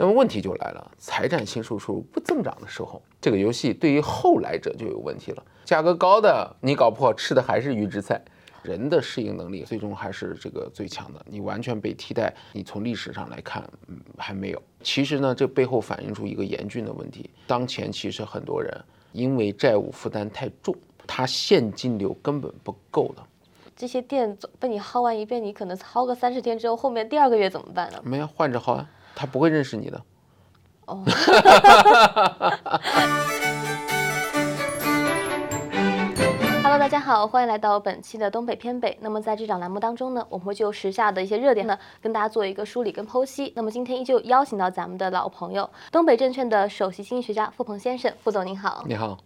那么问题就来了，财产性收入不增长的时候，这个游戏对于后来者就有问题了。价格高的，你搞不好吃的还是预制菜。人的适应能力最终还是这个最强的。你完全被替代，你从历史上来看，嗯，还没有。其实呢，这背后反映出一个严峻的问题：当前其实很多人因为债务负担太重，他现金流根本不够的。这些店被你薅完一遍，你可能薅个三十天之后，后面第二个月怎么办呢？没有换着薅啊，他不会认识你的。哦。Hello，大家好，欢迎来到本期的东北偏北。那么在这档栏目当中呢，我们会就时下的一些热点呢，跟大家做一个梳理跟剖析。那么今天依旧邀请到咱们的老朋友，东北证券的首席经济学家付鹏先生，付总您好。你好。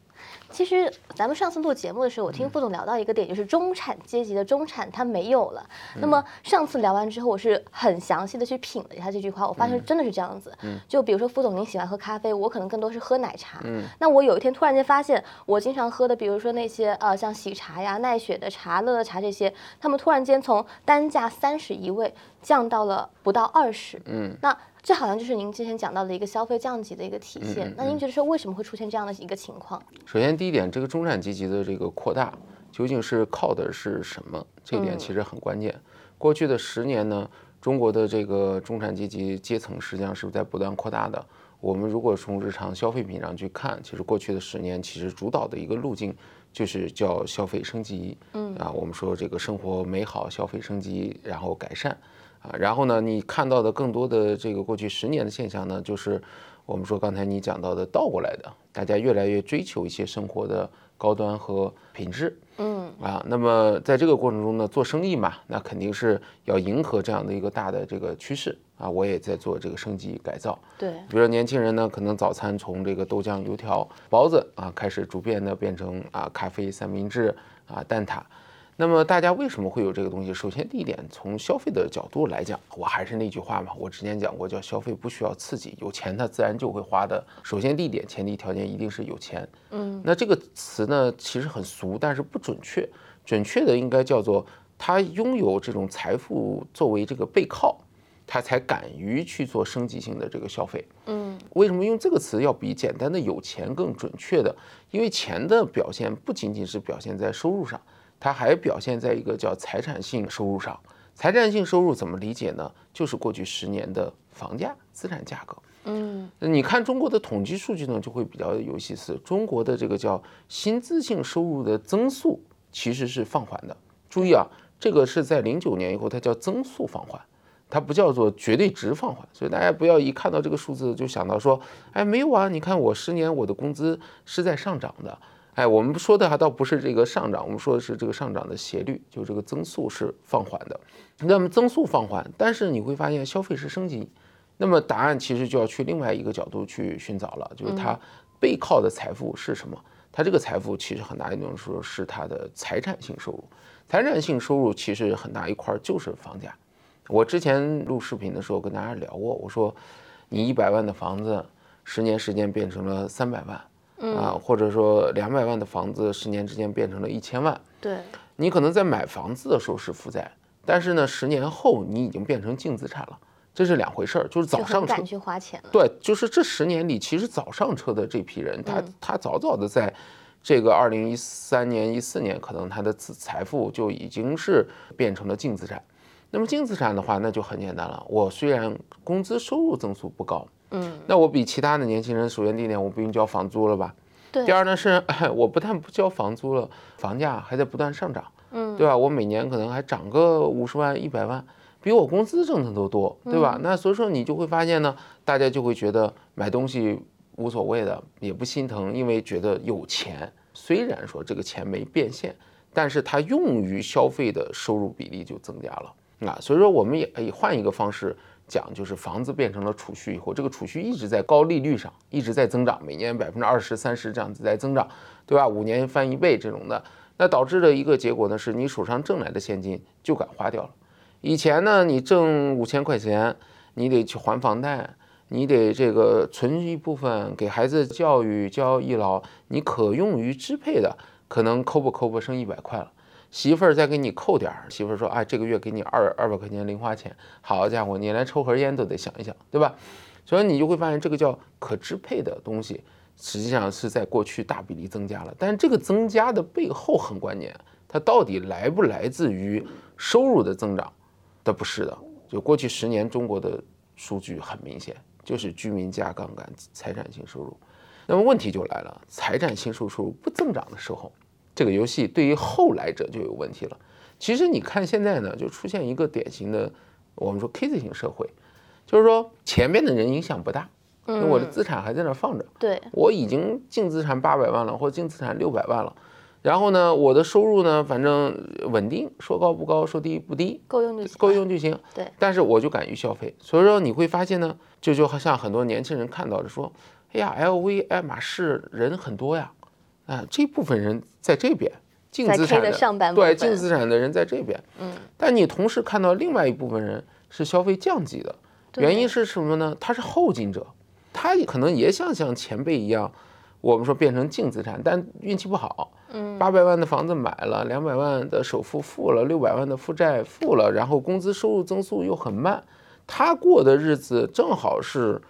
其实咱们上次录节目的时候，我听副总聊到一个点，就是中产阶级的中产他没有了。那么上次聊完之后，我是很详细的去品了一下这句话，我发现真的是这样子。就比如说副总您喜欢喝咖啡，我可能更多是喝奶茶。那我有一天突然间发现，我经常喝的，比如说那些呃像喜茶呀、奈雪的茶、乐乐茶这些，他们突然间从单价三十一位降到了不到二十。嗯，那。这好像就是您之前讲到的一个消费降级的一个体现。那您觉得说为什么会出现这样的一个情况？首先，第一点，这个中产阶级的这个扩大究竟是靠的是什么？这一点其实很关键。过去的十年呢，中国的这个中产阶级阶层实际上是在不断扩大的。我们如果从日常消费品上去看，其实过去的十年其实主导的一个路径就是叫消费升级。嗯啊，我们说这个生活美好，消费升级，然后改善。啊，然后呢，你看到的更多的这个过去十年的现象呢，就是我们说刚才你讲到的倒过来的，大家越来越追求一些生活的高端和品质。嗯啊，那么在这个过程中呢，做生意嘛，那肯定是要迎合这样的一个大的这个趋势啊。我也在做这个升级改造。对，比如说年轻人呢，可能早餐从这个豆浆、油条、包子啊，开始逐渐的变成啊咖啡、三明治啊蛋挞。那么大家为什么会有这个东西？首先，第一点，从消费的角度来讲，我还是那句话嘛，我之前讲过，叫消费不需要刺激，有钱它自然就会花的。首先，第一点，前提条件一定是有钱。嗯，那这个词呢，其实很俗，但是不准确。准确的应该叫做他拥有这种财富作为这个背靠，他才敢于去做升级性的这个消费。嗯，为什么用这个词要比简单的有钱更准确的？因为钱的表现不仅仅是表现在收入上。它还表现在一个叫财产性收入上，财产性收入怎么理解呢？就是过去十年的房价、资产价格。嗯，你看中国的统计数据呢，就会比较有意思。中国的这个叫薪资性收入的增速其实是放缓的。注意啊，这个是在零九年以后，它叫增速放缓，它不叫做绝对值放缓。所以大家不要一看到这个数字就想到说，哎，没有啊，你看我十年我的工资是在上涨的。哎，我们说的还倒不是这个上涨，我们说的是这个上涨的斜率，就这个增速是放缓的。那么增速放缓，但是你会发现消费是升级。那么答案其实就要去另外一个角度去寻找了，就是它背靠的财富是什么？它这个财富其实很大一种说是它的财产性收入。财产性收入其实很大一块就是房价。我之前录视频的时候跟大家聊过，我说你一百万的房子，十年时间变成了三百万。啊，或者说两百万的房子，十年之间变成了一千万。对，你可能在买房子的时候是负债，但是呢，十年后你已经变成净资产了，这是两回事儿。就是早上车，敢去花钱了。对，就是这十年里，其实早上车的这批人，他他早早的在这个二零一三年、一四年，可能他的资财富就已经是变成了净资产。那么净资产的话，那就很简单了。我虽然工资收入增速不高。嗯，那我比其他的年轻人，首先第一点，我不用交房租了吧？对。第二呢是，我不但不交房租了，房价还在不断上涨，嗯，对吧？我每年可能还涨个五十万、一百万，比我工资挣的都多，对吧？那所以说你就会发现呢，大家就会觉得买东西无所谓的，也不心疼，因为觉得有钱。虽然说这个钱没变现，但是它用于消费的收入比例就增加了啊。所以说我们也可以换一个方式。讲就是房子变成了储蓄以后，这个储蓄一直在高利率上一直在增长，每年百分之二十三十这样子在增长，对吧？五年翻一倍这种的，那导致的一个结果呢，是你手上挣来的现金就敢花掉了。以前呢，你挣五千块钱，你得去还房贷，你得这个存一部分给孩子教育交医老，你可用于支配的可能抠不抠不剩一百块了。媳妇儿再给你扣点儿，媳妇儿说：“哎，这个月给你二二百块钱零花钱。”好家伙，你连抽盒烟都得想一想，对吧？所以你就会发现这个叫可支配的东西，实际上是在过去大比例增加了。但这个增加的背后很关键，它到底来不来自于收入的增长？它不是的。就过去十年中国的数据很明显，就是居民加杠杆财产性收入。那么问题就来了，财产性收入不增长的时候，这个游戏对于后来者就有问题了。其实你看现在呢，就出现一个典型的，我们说 K 字型社会，就是说前面的人影响不大，因为我的资产还在那放着，对，我已经净资产八百万了，或者净资产六百万了，然后呢，我的收入呢，反正稳定，说高不高，说低不低，够用就行，够用就行。对，但是我就敢于消费，所以说你会发现呢，就就好像很多年轻人看到的说，哎呀，LV、爱马仕人很多呀，啊，这部分人在这边。净资产的对净资产的人在这边，嗯，但你同时看到另外一部分人是消费降级的，原因是什么呢？他是后进者，他可能也想像前辈一样，我们说变成净资产，但运气不好，嗯，八百万的房子买了，两百万的首付付了，六百万的负债付了，然后工资收入增速又很慢，他过的日子正好是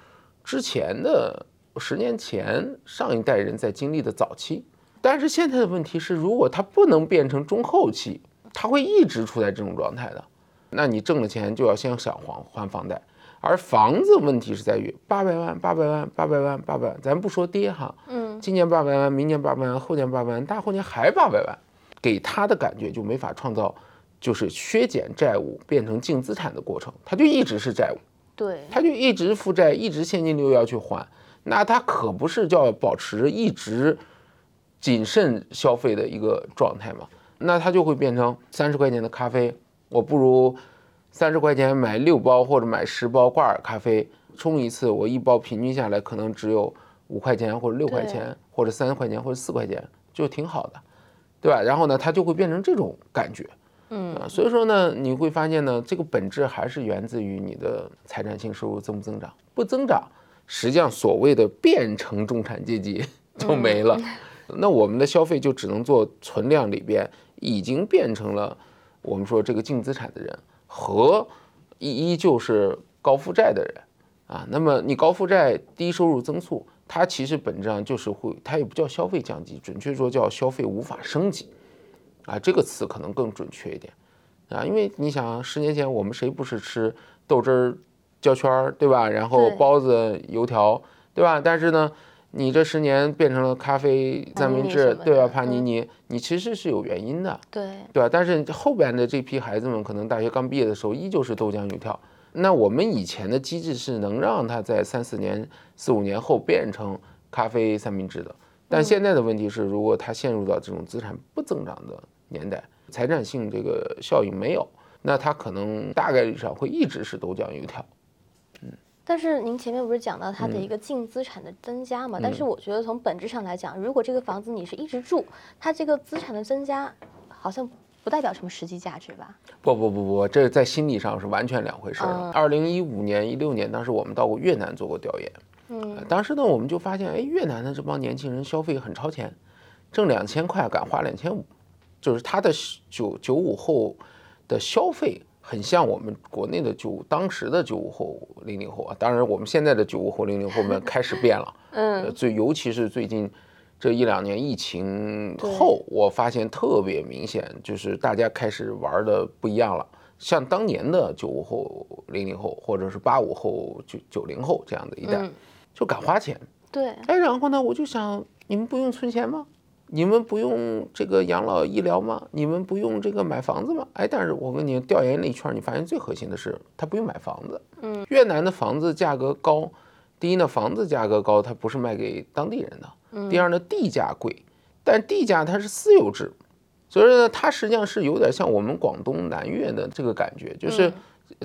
之前的十年前上一代人在经历的早期。但是现在的问题是，如果它不能变成中后期，它会一直处在这种状态的。那你挣了钱就要先想还还房贷，而房子问题是在于八百万、八百万、八百万、八百万，咱不说跌哈，嗯，今年八百万，明年八百万，后年八百万，大后年还八百万，给他的感觉就没法创造，就是削减债务变成净资产的过程，他就一直是债务，对，他就一直负债，一直现金流要去还，那他可不是叫保持一直。谨慎消费的一个状态嘛，那它就会变成三十块钱的咖啡，我不如三十块钱买六包或者买十包挂耳咖啡冲一次，我一包平均下来可能只有五块钱或者六块钱或者三块钱或者四块钱，就挺好的，对吧？然后呢，它就会变成这种感觉，嗯，所以说呢，你会发现呢，这个本质还是源自于你的财产性收入增不增长，不增长，实际上所谓的变成中产阶级就没了。那我们的消费就只能做存量里边已经变成了我们说这个净资产的人和依依旧是高负债的人啊。那么你高负债低收入增速，它其实本质上就是会，它也不叫消费降级，准确说叫消费无法升级啊。这个词可能更准确一点啊，因为你想十年前我们谁不是吃豆汁儿、焦圈儿，对吧？然后包子、油条，对吧？但是呢。你这十年变成了咖啡三明治，对吧？帕尼尼，你其实是有原因的，对对吧？但是后边的这批孩子们可能大学刚毕业的时候依旧是豆浆油条。那我们以前的机制是能让他在三四年、四五年后变成咖啡三明治的。但现在的问题是，如果他陷入到这种资产不增长的年代，财产性这个效应没有，那他可能大概率上会一直是豆浆油条。但是您前面不是讲到它的一个净资产的增加嘛？但是我觉得从本质上来讲，如果这个房子你是一直住，它这个资产的增加好像不代表什么实际价值吧？不不不不，这在心理上是完全两回事儿。二零一五年、一六年，当时我们到过越南做过调研，嗯，当时呢我们就发现，哎，越南的这帮年轻人消费很超前，挣两千块敢花两千五，就是他的九九五后的消费。很像我们国内的九当时的九五后、零零后啊，当然我们现在的九五后、零零后们开始变了，嗯，最尤其是最近这一两年疫情后，我发现特别明显，就是大家开始玩的不一样了。像当年的九五后、零零后，或者是八五后、九九零后这样的一代，就敢花钱，对，哎，然后呢，我就想，你们不用存钱吗？你们不用这个养老医疗吗？你们不用这个买房子吗？哎，但是我跟你调研了一圈，你发现最核心的是他不用买房子。嗯，越南的房子价格高，第一呢，房子价格高，它不是卖给当地人的。嗯。第二呢，地价贵，但地价它是私有制，所以说呢，它实际上是有点像我们广东南粤的这个感觉，就是。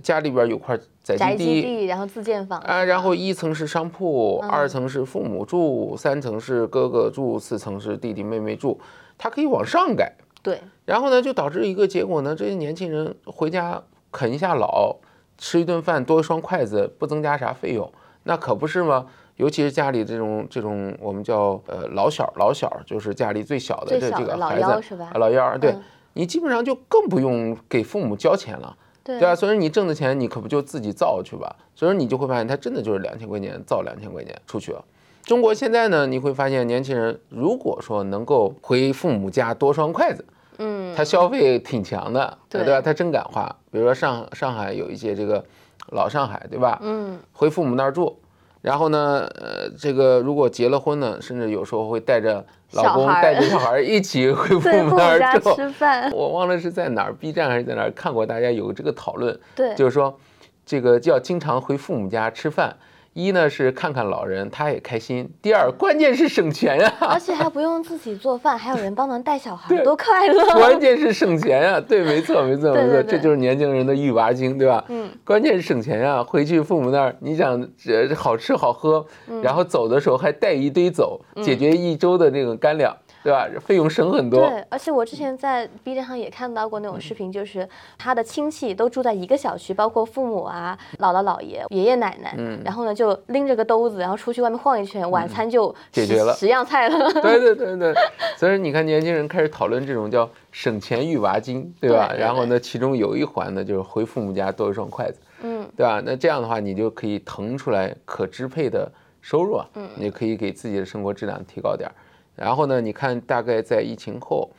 家里边有块宅基地，然后自建房啊，然后一层是商铺，二层是父母住，三层是哥哥住，四层是弟弟妹妹住，它可以往上改。对，然后呢，就导致一个结果呢，这些年轻人回家啃一下老，吃一顿饭多一双筷子，不增加啥费用，那可不是吗？尤其是家里这种这种我们叫呃老小老小，就是家里最小的这这个孩子，老幺是吧？老幺，对你基本上就更不用给父母交钱了。对对啊，所以你挣的钱你可不就自己造去吧？所以说你就会发现，他真的就是两千块钱造两千块钱出去了。中国现在呢，你会发现年轻人如果说能够回父母家多双筷子，嗯，他消费挺强的，对对吧？他真敢花。比如说上上海有一些这个老上海，对吧？嗯，回父母那儿住，然后呢，呃，这个如果结了婚呢，甚至有时候会带着老公带着小孩一起 回父母家儿住。吃饭，我忘了是在哪儿，B 站还是在哪儿看过，大家有这个讨论，对，就是说这个就要经常回父母家吃饭。一呢是看看老人，他也开心；第二，关键是省钱呀、而且还不用自己做饭，还有人帮忙带小孩，对多快乐！关键是省钱呀、对，没错，没错，没错，这就是年轻人的育娃经，对吧？嗯，关键是省钱呀、回去父母那儿，你想这好吃好喝，嗯然后走的时候还带一堆走，解决一周的那个干粮，对吧？费用省很多。对，而且我之前在 B 站上也看到过那种视频，就是他的亲戚都住在一个小区，包括父母啊、姥姥姥爷、爷爷奶奶，嗯然后呢就拎着个兜子，然后出去外面晃一圈，晚餐就十解决了十样菜了。对对对对，所以你看年轻人开始讨论这种叫省钱育娃金，对吧？对对然后呢，其中有一环呢就是回父母家多一双筷子，嗯，对吧？那这样的话，你就可以腾出来可支配的收入啊，嗯你可以给自己的生活质量提高点儿。然后呢，你看大概在疫情后，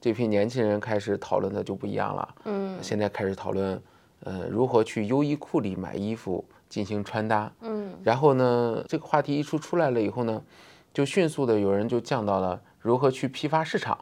这批年轻人开始讨论的就不一样了，嗯。现在开始讨论，呃，如何去优衣库里买衣服进行穿搭，嗯。然后呢，这个话题一出出来了以后呢，就迅速的有人就降到了如何去批发市场，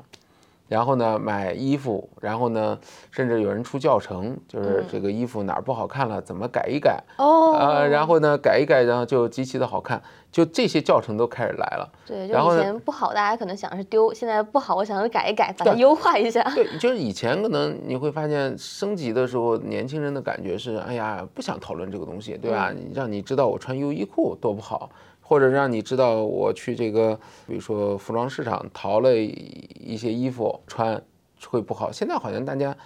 然后呢买衣服，然后呢甚至有人出教程，就是这个衣服哪儿不好看了怎么改一改，哦，呃，然后呢改一改，然后就极其的好看，就这些教程都开始来了。对，就然后以前不好，大家可能想是丢，现在不好，我想着改一改，把它优化一下。对，就是以前可能你会发现升级的时候，年轻人的感觉是，哎呀，不想讨论这个东西，对吧？你让你知道我穿优衣库多不好，或者让你知道我去这个，比如说服装市场淘了一些衣服穿会不好。现在好像大家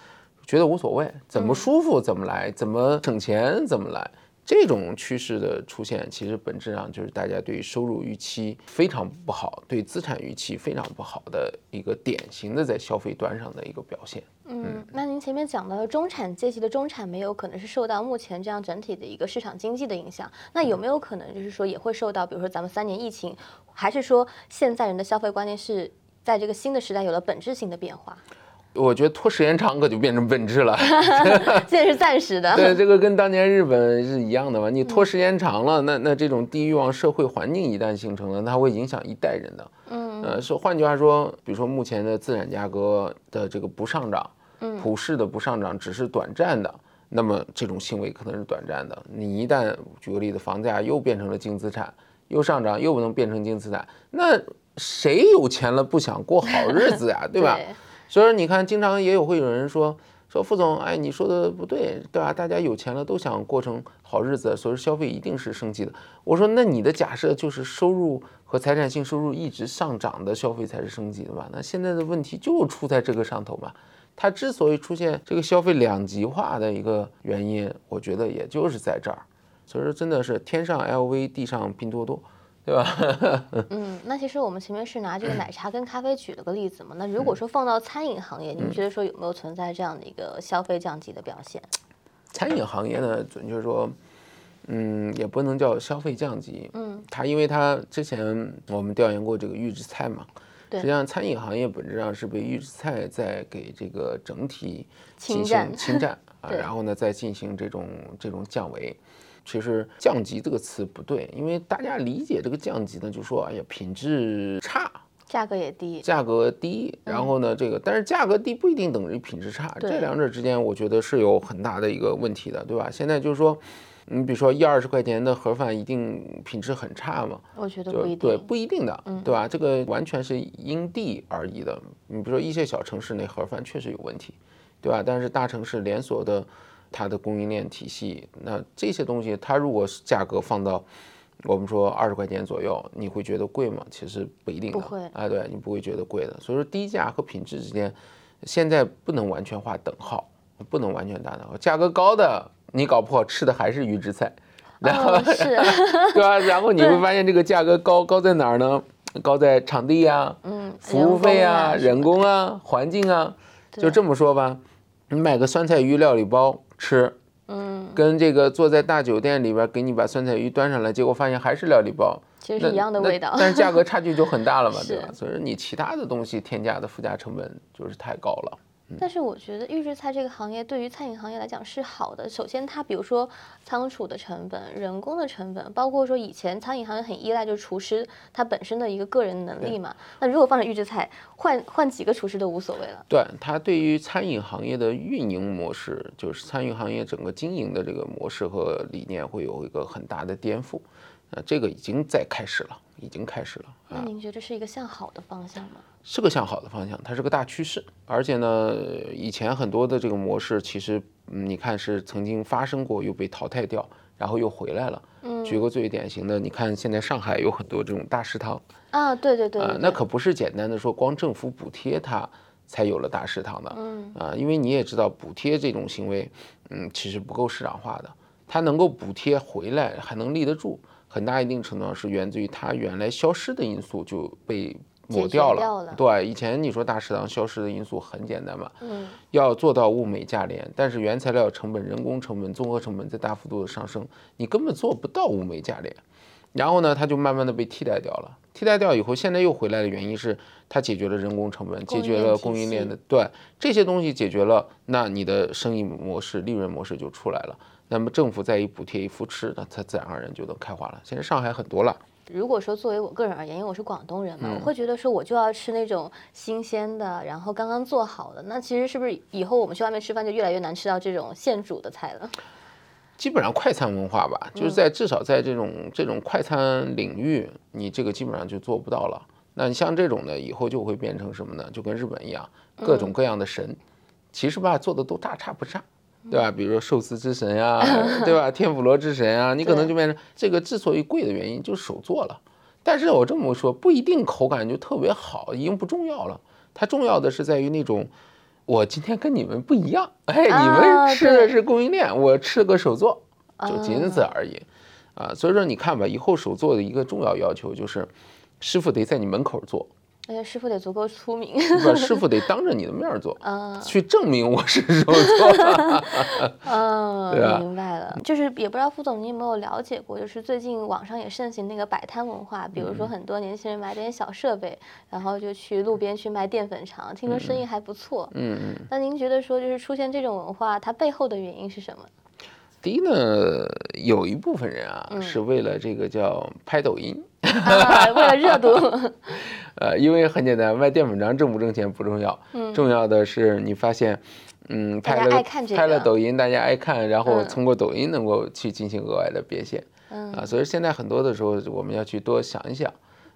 觉得无所谓，怎么舒服怎么来，怎么省钱怎么来。这种趋势的出现，其实本质上就是大家对收入预期非常不好，对资产预期非常不好的一个典型的在消费端上的一个表现。嗯，那您前面讲到的中产阶级的中产没有可能是受到目前这样整体的一个市场经济的影响，那有没有可能就是说也会受到，比如说咱们三年疫情，还是说现在人的消费观念是在这个新的时代有了本质性的变化？我觉得拖时间长可就变成本质了。现在是暂时的。对，这个跟当年日本是一样的嘛。你拖时间长了，那那这种低欲望社会环境一旦形成了，它会影响一代人的。嗯呃，说换句话说，比如说目前的资产价格的这个不上涨，嗯普世的不上涨只是短暂的，那么这种行为可能是短暂的。你一旦举个例子，房价又变成了净资产，又上涨，又不能变成净资产，那谁有钱了不想过好日子呀，对吧？所以说，你看，经常也有会有人说说副总，哎，你说的不对，对吧？大家有钱了都想过成好日子，所以消费一定是升级的。我说，那你的假设就是收入和财产性收入一直上涨的消费才是升级的吧？那现在的问题就出在这个上头嘛。它之所以出现这个消费两极化的一个原因，我觉得也就是在这儿。所以说，真的是天上 LV，地上拼多多。对吧？嗯，那其实我们前面是拿这个奶茶跟咖啡举了个例子嘛。那如果说放到餐饮行业，您觉得说有没有存在这样的一个消费降级的表现？餐饮行业呢，准确说，嗯，也不能叫消费降级。嗯，它因为它之前我们调研过这个预制菜嘛，实际上餐饮行业本质上是被预制菜在给这个整体进侵占行侵占啊，然后呢再进行这种这种降维。其实“降级”这个词不对，因为大家理解这个降级呢，就说哎呀品质差，价格也低，价格低，然后呢，这个但是价格低不一定等于品质差，这两者之间我觉得是有很大的一个问题的，对吧？现在就是说，你比如说一二十块钱的盒饭一定品质很差吗？我觉得不一定对，不一定的，对吧？这个完全是因地而异的。你比如说一些小城市那盒饭确实有问题，对吧？但是大城市连锁的它的供应链体系，那这些东西它如果是价格放到我们说二十块钱左右，你会觉得贵吗？其实不一定的，不会啊，对你不会觉得贵的。所以说低价和品质之间，现在不能完全划等号，不能完全打等号。价格高的你搞不好吃的还是预制菜，然后、哦，是，对吧？然后你会发现这个价格高高在哪儿呢？高在场地呀、嗯，服务费啊、人人工啊、环境啊，就这么说吧。你买个酸菜鱼料理包，吃，嗯，跟这个坐在大酒店里边给你把酸菜鱼端上来，结果发现还是料理包，其实是一样的味道。但是价格差距就很大了嘛，对吧？所以说你其他的东西添加的附加成本就是太高了。但是我觉得预制菜这个行业对于餐饮行业来讲是好的。首先，它比如说仓储的成本、人工的成本，包括说以前餐饮行业很依赖就是厨师他本身的一个个人能力嘛。那如果放成预制菜，换换几个厨师都无所谓了。对它对于餐饮行业的运营模式，就是餐饮行业整个经营的这个模式和理念会有一个很大的颠覆。呃，这个已经在开始了，已经开始了。那您觉得是一个向好的方向吗？是个向好的方向，它是个大趋势。而且呢，以前很多的这个模式，其实嗯你看是曾经发生过，又被淘汰掉，然后又回来了。嗯举个最典型的，你看现在上海有很多这种大食堂啊，对对对那可不是简单的说光政府补贴它才有了大食堂的。嗯啊，因为你也知道补贴这种行为，嗯，其实不够市场化的。它能够补贴回来，还能立得住，很大一定程度上是源自于它原来消失的因素就被抹掉了。对，以前你说大食堂消失的因素很简单嘛，嗯要做到物美价廉，但是原材料成本、人工成本、综合成本在大幅度的上升，你根本做不到物美价廉。然后呢，它就慢慢的被替代掉了。替代掉以后，现在又回来的原因是它解决了人工成本，解决了供应链的对这些东西解决了，那你的生意模式、利润模式就出来了。那么政府再一补贴一扶持，那它自然而然就能开花了。现在上海很多了，如果说作为我个人而言，因为我是广东人嘛，嗯我会觉得说我就要吃那种新鲜的，然后刚刚做好的。那其实是不是以后我们去外面吃饭就越来越难吃到这种现煮的菜了？基本上快餐文化吧，就是在至少在这种这种快餐领域，你这个基本上就做不到了。那你像这种的，以后就会变成什么呢？就跟日本一样，各种各样的神，其实吧做的都大差不差，对吧？比如说寿司之神呀，对吧？天妇罗之神啊，你可能就变成这个之所以贵的原因就是手做了。但是我这么说，不一定口感就特别好，已经不重要了。它重要的是在于那种，我今天跟你们不一样，哎，你啊们吃的是供应链，我吃个手做，就仅此啊而已。啊，所以说你看吧，以后手做的一个重要要求就是，师傅得在你门口做，而且师傅得足够出名。不，师傅得当着你的面做，嗯 去证明我是手做的。嗯，对明白了。就是也不知道副总你有没有了解过，就是最近网上也盛行那个摆摊文化，比如嗯说很多年轻人买点小设备，然后就去路边去卖淀粉肠，听说生意还不错。嗯嗯。那您觉得说就是出现这种文化，它背后的原因是什么？第一呢，有一部分人啊，嗯是为了这个叫拍抖音，啊，为了热度。呃，因为很简单，卖淀粉肠挣不挣钱不重要，嗯重要的是你发现，嗯，拍了拍了抖音，大家爱看，然后嗯通过抖音能够去进行额外的变现，嗯啊，所以现在很多的时候我们要去多想一想。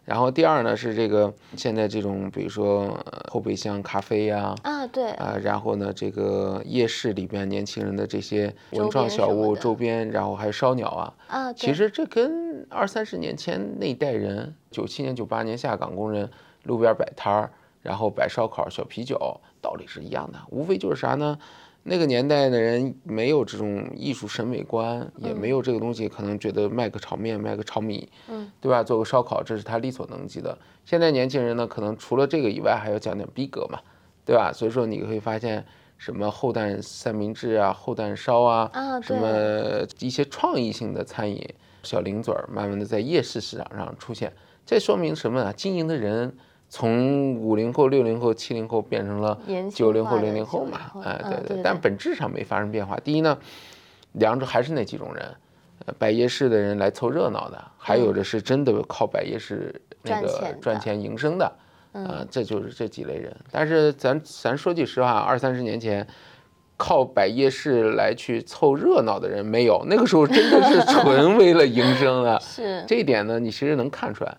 然后第二呢是这个现在这种，比如说呃后备箱咖啡呀、啊，对，啊，然后呢，这个夜市里边年轻人的这些文创小物、周边，然后还有烧鸟啊，啊，其实这跟二三十年前那一代人，九七年、九八年下岗工人路边摆摊儿，然后摆烧烤、小啤酒，道理是一样的，无非就是啥呢？那个年代的人没有这种艺术审美观，也没有这个东西，可能觉得卖个炒面、卖个炒米，嗯，对吧？做个烧烤，这是他力所能及的。现在年轻人呢，可能除了这个以外，还要讲点逼格嘛，对吧？所以说你会发现什么厚蛋三明治啊、厚蛋烧啊，啊，什，么一些创意性的餐饮小零嘴儿，慢慢的在夜市市场上出现。这说明什么啊？经营的人从五零后、六零后、七零后变成了九零后、零零后嘛后，哎，嗯对但对对本质上没发生变化。第一呢，两者还是那几种人，呃摆夜市的人来凑热闹的，还有的是真的靠摆夜市那个赚钱营生的，嗯啊，这就是这几类人。但是咱咱说句实话，二三十年前。靠摆夜市来去凑热闹的人没有，那个时候真的是 纯为了营生啊。是，这一点呢，你其实能看出来。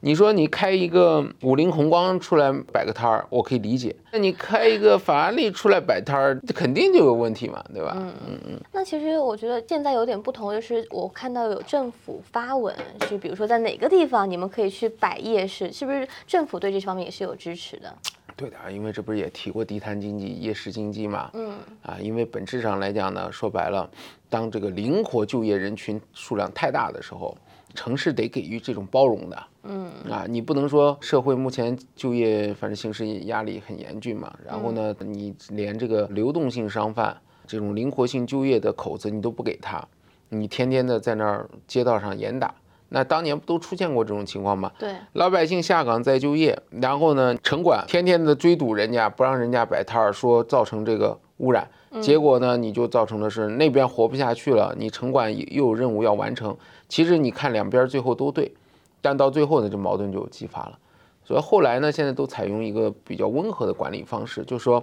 你说你开一个五菱宏光出来摆个摊儿，我可以理解。那你开一个法拉利出来摆摊儿，这肯定就有问题嘛，对吧？嗯那其实我觉得现在有点不同，就是我看到有政府发文，是比如说在哪个地方你们可以去摆夜市，是不是政府对这方面也是有支持的？对的，因为这不是也提过地摊经济、夜市经济嘛？嗯啊，因为本质上来讲呢，说白了，当这个灵活就业人群数量太大的时候，城市得给予这种包容的。嗯啊，你不能说社会目前就业反正形势压力很严峻嘛，然后呢，你连这个流动性商贩，这种灵活性就业的口子你都不给他，你天天的在那儿街道上严打。那当年不都出现过这种情况吗？对，老百姓下岗再就业，然后呢，城管天天的追堵人家，不让人家摆摊儿，说造成这个污染，结果呢，你就造成的是那边活不下去了，你城管又有任务要完成。其实你看两边最后都对，但到最后呢，这矛盾就激发了。所以后来呢，现在都采用一个比较温和的管理方式，就是说，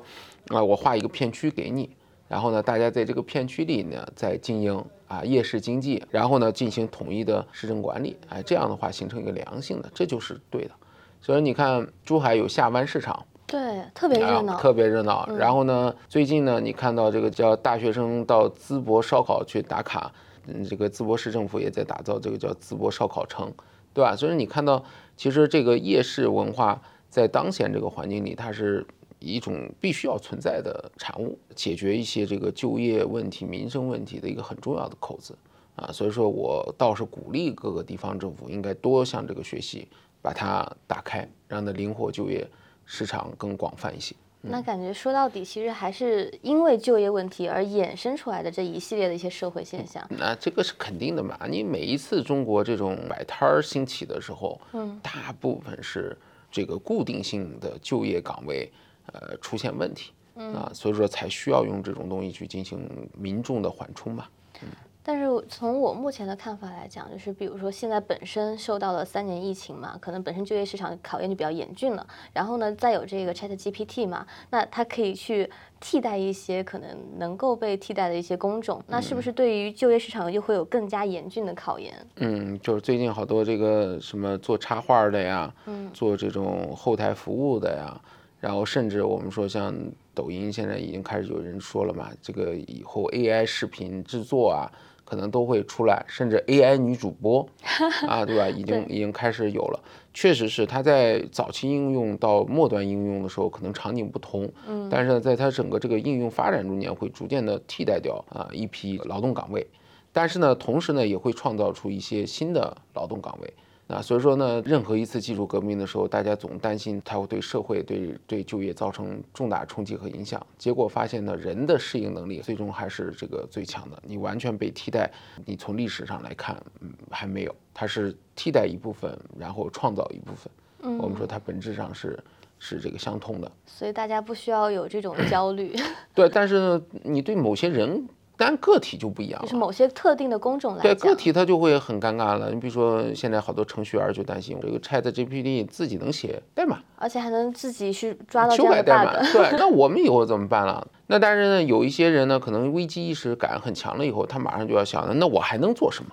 啊，我划一个片区给你，然后呢，大家在这个片区里呢，在经营啊夜市经济，然后呢，进行统一的市政管理，哎，这样的话形成一个良性的，这就是对的。所以你看，珠海有下湾市场，对，特别热闹，特别热闹。然后呢，最近呢，你看到这个叫大学生到淄博烧烤去打卡，嗯，这个淄博市政府也在打造这个叫淄博烧烤城，对吧？所以你看到。其实这个夜市文化在当前这个环境里，它是一种必须要存在的产物，解决一些这个就业问题、民生问题的一个很重要的口子啊。所以说我倒是鼓励各个地方政府应该多向这个学习，把它打开，让它灵活就业市场更广泛一些。那感觉说到底，其实还是因为就业问题而衍生出来的这一系列的一些社会现象。那这个是肯定的嘛？你每一次中国这种摆摊儿兴起的时候，嗯，大部分是这个固定性的就业岗位，呃，出现问题，啊，所以说才需要用这种东西去进行民众的缓冲嘛。嗯。但是从我目前的看法来讲，就是比如说现在本身受到了三年疫情嘛，可能本身就业市场考验就比较严峻了。然后呢，再有这个 Chat GPT 嘛，那它可以去替代一些可能能够被替代的一些工种，那是不是对于就业市场又会有更加严峻的考验？嗯，就是最近好多这个什么做插画的呀，嗯，做这种后台服务的呀，然后甚至我们说像抖音现在已经开始有人说了嘛，这个以后 AI 视频制作啊。可能都会出来，甚至 AI 女主播 啊，对吧？已经已经开始有了。确实是它在早期应用到末端应用的时候，可能场景不同。嗯，但是呢，在它整个这个应用发展中间，会逐渐的替代掉啊一批劳动岗位。但是呢，同时呢，也会创造出一些新的劳动岗位。那所以说呢，任何一次技术革命的时候，大家总担心它会对社会、对对就业造成重大冲击和影响。结果发现呢，人的适应能力最终还是这个最强的。你完全被替代，你从历史上来看，嗯，还没有，它是替代一部分，然后创造一部分。嗯，我们说它本质上是是这个相通的。所以大家不需要有这种焦虑。对，但是呢，你对某些人。但个体就不一样，就是某些特定的工种来对个体，他就会很尴尬了。你比如说，现在好多程序员就担心这个 Chat GPT 自己能写代码，而且还能自己去抓到修改代码。对，那我们以后怎么办了？那但是呢，有一些人呢，可能危机意识感很强了，以后他马上就要想，那我还能做什么？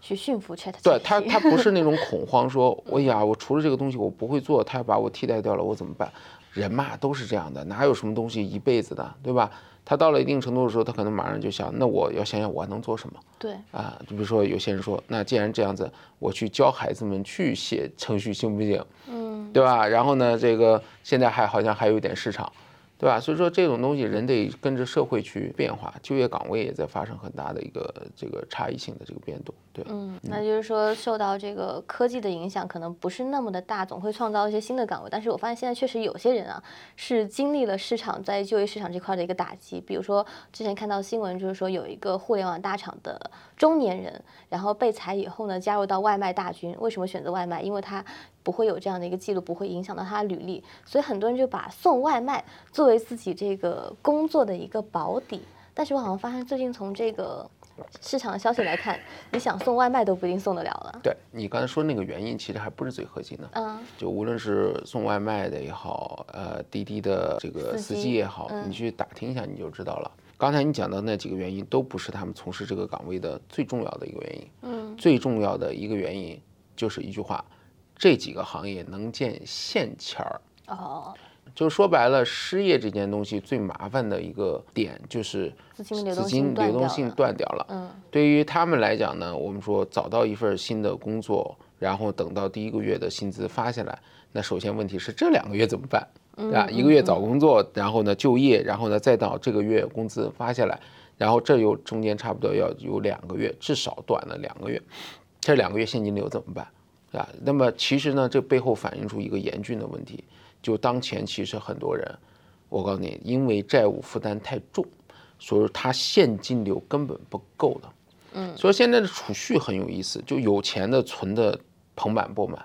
去驯服 Chat。对他，他不是那种 恐慌，说，哎呀，我除了这个东西我不会做，他要把我替代掉了，我怎么办？人嘛都是这样的，哪有什么东西一辈子的，对吧？他到了一定程度的时候，他可能马上就想，那我要想想我还能做什么？对啊，就比如说有些人说，那既然这样子，我去教孩子们去写程序行不行？嗯，对吧？然后呢，这个现在还好像还有一点市场。对吧？所以说这种东西，人得跟着社会去变化，就业岗位也在发生很大的一个这个差异性的这个变动。对，嗯，那就是说受到这个科技的影响，可能不是那么的大，总会创造一些新的岗位。但是我发现现在确实有些人啊，是经历了市场在就业市场这块的一个打击。比如说之前看到新闻，就是说有一个互联网大厂的中年人，然后被裁以后呢，加入到外卖大军。为什么选择外卖？因为他。不会有这样的一个记录，不会影响到他的履历，所以很多人就把送外卖作为自己这个工作的一个保底。但是我好像发现最近从这个市场的消息来看，你想送外卖都不一定送得了了。对你刚才说那个原因，其实还不是最核心的。嗯，就无论是送外卖的也好，呃，滴滴的这个司机也好，你去打听一下你就知道了。刚才你讲的那几个原因，都不是他们从事这个岗位的最重要的一个原因。嗯，最重要的一个原因就是一句话。这几个行业能见现钱儿哦，就说白了，失业这件东西最麻烦的一个点就是资金流动性断掉了。嗯，对于他们来讲呢，我们说找到一份新的工作，然后等到第一个月的薪资发下来，那首先问题是这两个月怎么办？对吧？一个月找工作，然后呢就业，然后呢再到这个月工资发下来，然后这又中间差不多要有两个月，至少短了两个月，这两个月现金流怎么办？啊，那么其实呢，这背后反映出一个严峻的问题，就当前其实很多人，我告诉你，因为债务负担太重，所以他现金流根本不够的。嗯，所以现在的储蓄很有意思，就有钱的存的盆满钵满，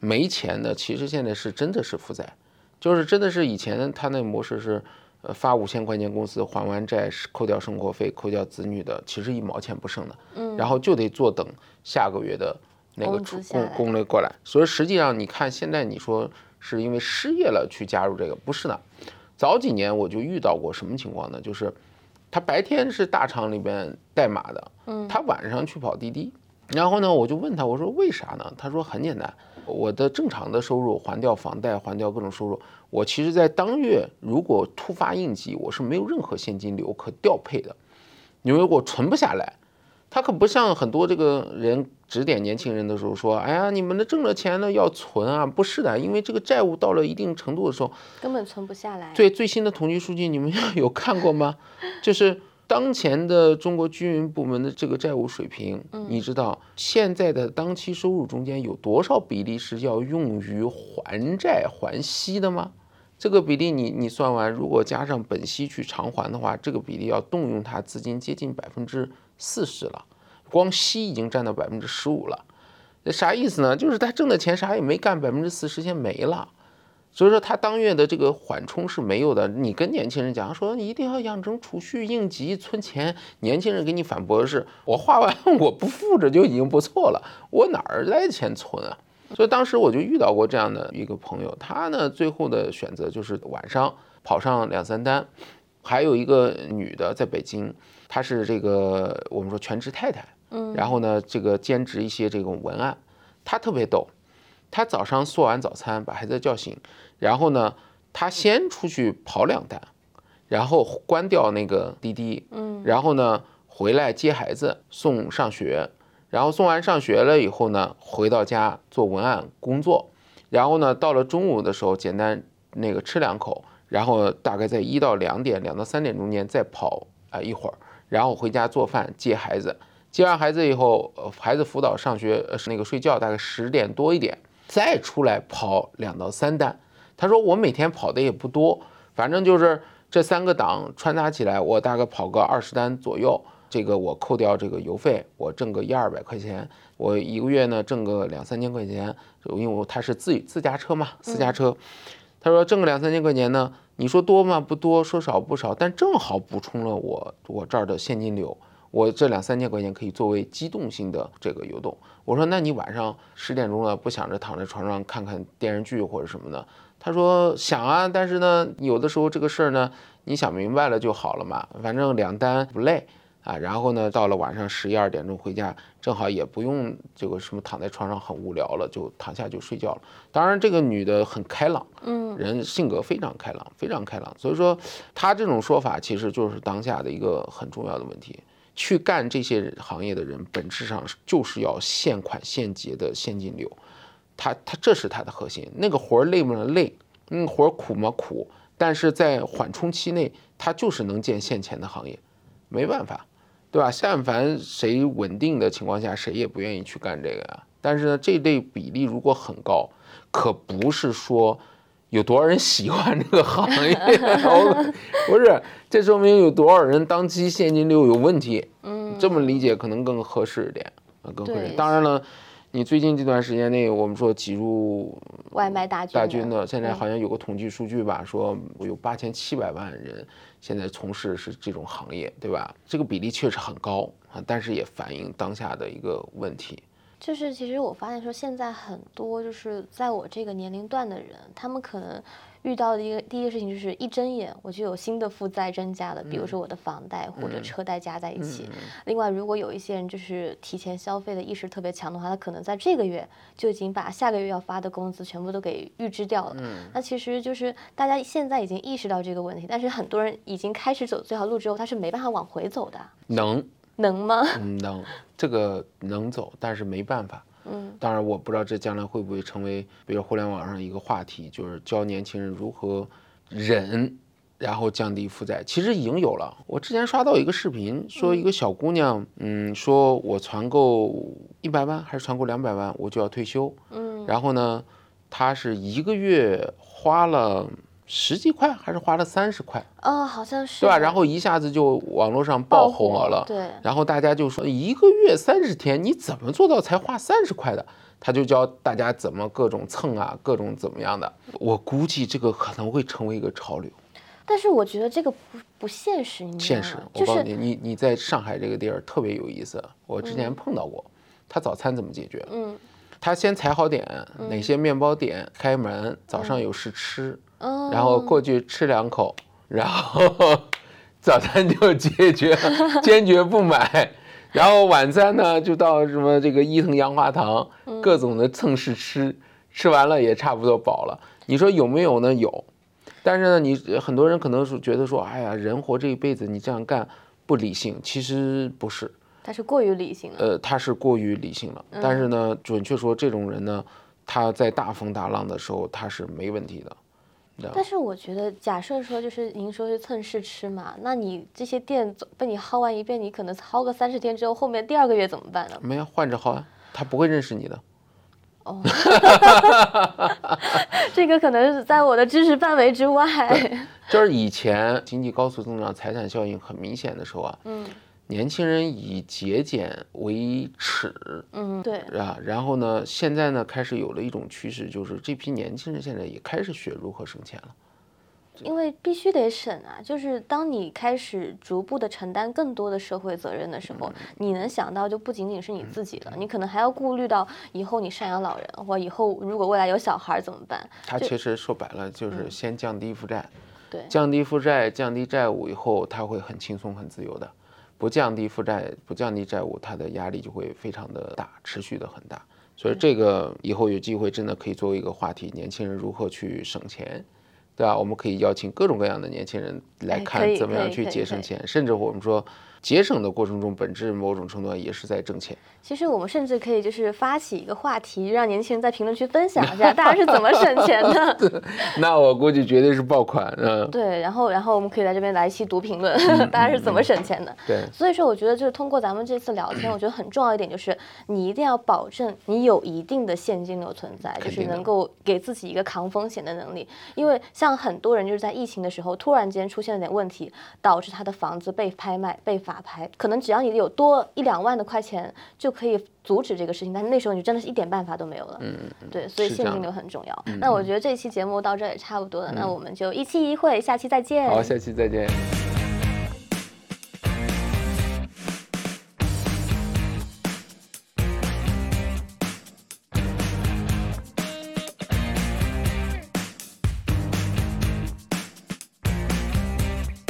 没钱的其实现在是真的是负债，就是真的是以前他那模式是，呃，发五千块钱工资还完债，扣掉生活费，扣掉子女的，其实一毛钱不剩的。嗯，然后就得坐等下个月的那个出工工类过来。所以实际上你看现在你说是因为失业了去加入这个，不是的。早几年我就遇到过什么情况呢？就是他白天是大厂里边代码的，嗯，他晚上去跑滴滴，然后呢，我就问他，我说为啥呢？他说很简单，我的正常的收入还掉房贷，还掉各种收入，我其实在当月如果突发应急，我是没有任何现金流可调配的，因为我存不下来。他可不像很多这个人指点年轻人的时候说：“哎呀，你们的挣了钱呢要存啊！”不是的，因为这个债务到了一定程度的时候，根本存不下来。对最新的统计数据，你们有看过吗？就是当前的中国居民部门的这个债务水平，你知道现在的当期收入中间有多少比例是要用于还债还息的吗？这个比例你你算完，如果加上本息去偿还的话，这个比例要动用它资金接近百分之。四十了，光息已经占到百分之十五了，这啥意思呢？就是他挣的钱啥也没干，百分之四十先没了，所以说他当月的这个缓冲是没有的。你跟年轻人讲说你一定要养成储蓄应急存钱，年轻人给你反驳的是我花完我不付着就已经不错了，我哪儿来钱存啊？所以当时我就遇到过这样的一个朋友，他呢最后的选择就是晚上跑上两三单，还有一个女的在北京。她是这个我们说全职太太，嗯，然后呢，这个兼职一些这种文案，她特别逗，她早上做完早餐把孩子叫醒，然后呢，她先出去跑两单，然后关掉那个滴滴，嗯，然后呢回来接孩子送上学，然后送完上学了以后呢，回到家做文案工作，然后呢到了中午的时候简单那个吃两口，然后大概在一到两点两到三点中间再跑啊一会儿。然后回家做饭接孩子，接完孩子以后，孩子辅导上学是那个睡觉，大概十点多一点，再出来跑两到三单。他说我每天跑的也不多，反正就是这三个档穿插起来，我大概跑个二十单左右。这个我扣掉这个油费，我挣个一二百块钱，我一个月呢挣个两三千块钱，因为他是自自家车嘛，私家车。他说挣个两三千块钱呢。你说多吗？不多，说少不少，但正好补充了我我这儿的现金流。我这两三千块钱可以作为机动性的这个游动。我说，那你晚上十点钟了，不想着躺在床上看看电视剧或者什么的？他说想啊，但是呢，有的时候这个事儿呢，你想明白了就好了嘛，反正两单不累。啊，然后呢，到了晚上十一二点钟回家，正好也不用这个什么躺在床上很无聊了，就躺下就睡觉了。当然，这个女的很开朗，嗯，人性格非常开朗，非常开朗。所以说，她这种说法其实就是当下的一个很重要的问题。去干这些行业的人，本质上就是要现款现结的现金流，他他这是他的核心。那个活儿累吗？累。嗯，活儿苦吗？苦。但是在缓冲期内，他就是能见现钱的行业，没办法。对吧？但凡谁稳定的情况下，谁也不愿意去干这个呀。但是呢，这类比例如果很高，可不是说有多少人喜欢这个行业，不是，这说明有多少人当期现金流有问题。嗯，这么理解可能更合适一点啊，更合适。当然了。你最近这段时间内，我们说挤入外卖大军大军的，现在好像有个统计数据吧，说有八千七百万人现在从事是这种行业，对吧？这个比例确实很高啊，但是也反映当下的一个问题。就是其实我发现说，现在很多就是在我这个年龄段的人，他们可能。遇到的一个第一个事情就是一睁眼我就有新的负债增加了，比如说我的房贷或者车贷加在一起。另外，如果有一些人就是提前消费的意识特别强的话，他可能在这个月就已经把下个月要发的工资全部都给预支掉了。那其实就是大家现在已经意识到这个问题，但是很多人已经开始走这条路之后，他是没办法往回走的。能能吗？能，这个能走，但是没办法。嗯，当然我不知道这将来会不会成为，比如互联网上一个话题，就是教年轻人如何忍，然后降低负债。其实已经有了，我之前刷到一个视频，说一个小姑娘，嗯，说我攒够一百万还是攒够两百万，我就要退休。嗯，然后呢，她是一个月花了十几块，还是花了三十块，哦，好像是对吧？然后一下子就网络上爆红了，对然后大家就说一个月三十天，你怎么做到才花三十块的？他就教大家怎么各种蹭啊，各种怎么样的。我估计这个可能会成为一个潮流。但是我觉得这个不不现实，你现实我告诉你，你你在上海这个地儿特别有意思，我之前碰到过。他早餐怎么解决？嗯他先踩好点，哪些面包点开门，早上有事吃，嗯，然后过去吃两口，然后早餐就解决，坚决不买。然后晚餐呢，就到什么这个伊藤洋华堂，各种的蹭试吃，吃完了也差不多饱了。你说有没有呢？有，但是呢，你很多人可能是觉得说，哎呀，人活这一辈子，你这样干不理性。其实不是，他是过于理性了。呃，他是过于理性了。但是呢，准确说，这种人呢，他在大风大浪的时候，他是没问题的。但是我觉得，假设说就是您说是蹭试吃嘛，那你这些店总被你薅完一遍，你可能薅个三十天之后，后面第二个月怎么办呢？没有换着薅啊，他不会认识你的。哦 这个可能是在我的知识范围之外。就是以前经济高速增长、财产效应很明显的时候啊，嗯年轻人以节俭为耻嗯，对，啊，然后呢，现在呢开始有了一种趋势，就是这批年轻人现在也开始学如何省钱了。因为必须得省啊，就是当你开始逐步的承担更多的社会责任的时候，你能想到就不仅仅是你自己了，你可能还要顾虑到以后你赡养老人，或以后如果未来有小孩怎么办？他其实说白了就是先降低负债，对，降低负债、降低债务以后，他会很轻松、很自由的。不降低负债、不降低债务，它的压力就会非常的大，持续的很大。所以这个以后有机会真的可以作为一个话题，年轻人如何去省钱，对吧？我们可以邀请各种各样的年轻人来看怎么样去节省钱，甚至我们说节省的过程中，本质某种程度上也是在挣钱。其实我们甚至可以就是发起一个话题，让年轻人在评论区分享一下大家是怎么省钱的。那我估计绝对是爆款，嗯，对，然后然后我们可以在这边来一期读评论，大家是怎么省钱的。对，所以说，我觉得就是通过咱们这次聊天，我觉得很重要一点就是，你一定要保证你有一定的现金流存在，就是能够给自己一个扛风险的能力。因为像很多人就是在疫情的时候，突然间出现了点问题，导致他的房子被拍卖、被法拍，可能只要你有多一两万的块钱就可以阻止这个事情，但是那时候你真的是一点办法都没有了。嗯，对，所以现金流很重要。那我觉得这期节目到这也差不多了，那我们就一期一会，下期再见。好，下期再见。